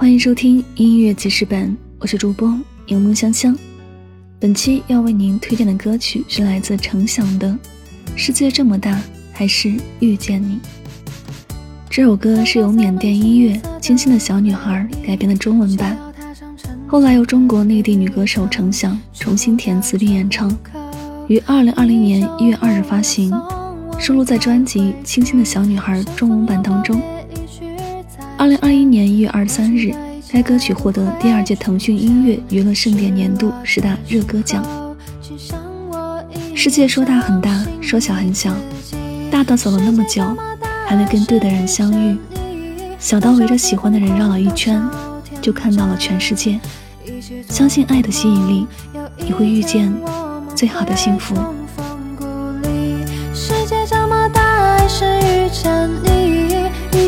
欢迎收听音乐记事本，我是主播柠檬香香。本期要为您推荐的歌曲是来自程响的《世界这么大，还是遇见你》。这首歌是由缅甸音乐《清新的小女孩》改编的中文版，后来由中国内地女歌手程响重新填词并演唱，于二零二零年一月二日发行，收录在专辑《清新的小女孩》中文版当中。二零二一年一月二十三日，该歌曲获得第二届腾讯音乐娱乐盛典年度十大热歌奖。世界说大很大，说小很小，大到走了那么久，还没跟对的人相遇；小到围着喜欢的人绕了一圈，就看到了全世界。相信爱的吸引力，你会遇见最好的幸福。世界这么大，还是遇见你。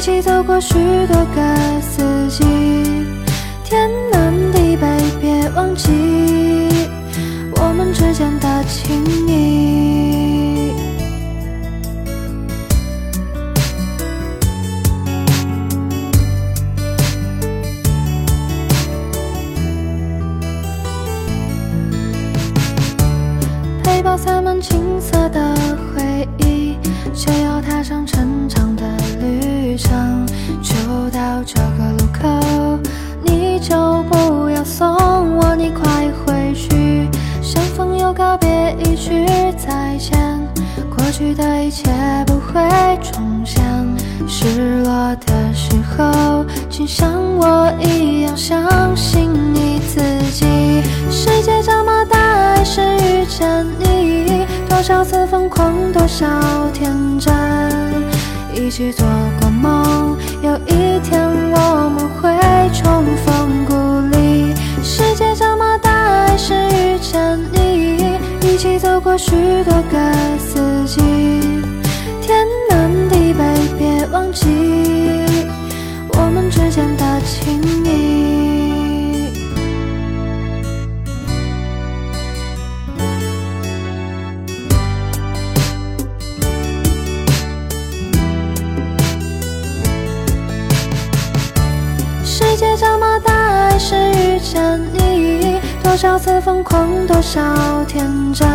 一起走过许多个四季，天南地北，别忘记我们之间的情谊。背包塞满青涩的回忆，就要踏上告别，一句再见，过去的一切不会重现。失落的时候，请像我一样相信你自己。世界这么大，还是遇见你，多少次疯狂，多少天真。一起做过许多个四季。天南地北，别忘记我们之间的情谊。世界这么大，还是遇见你。多少次疯狂，多少天真，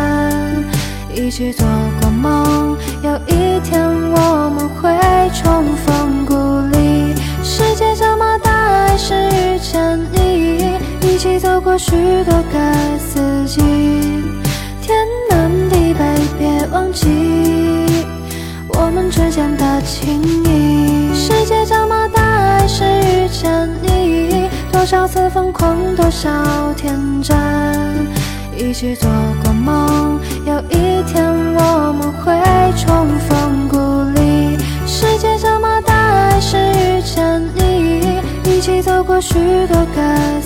一起做过梦，有一天我们会重逢故里。世界这么大，还是遇见你，一起走过许多个四季。天南地北，别忘记我们之间的情多少次疯狂，多少天真，一起做过梦，有一天我们会重逢故里。世界这么大，还是遇见你，一起走过许多个。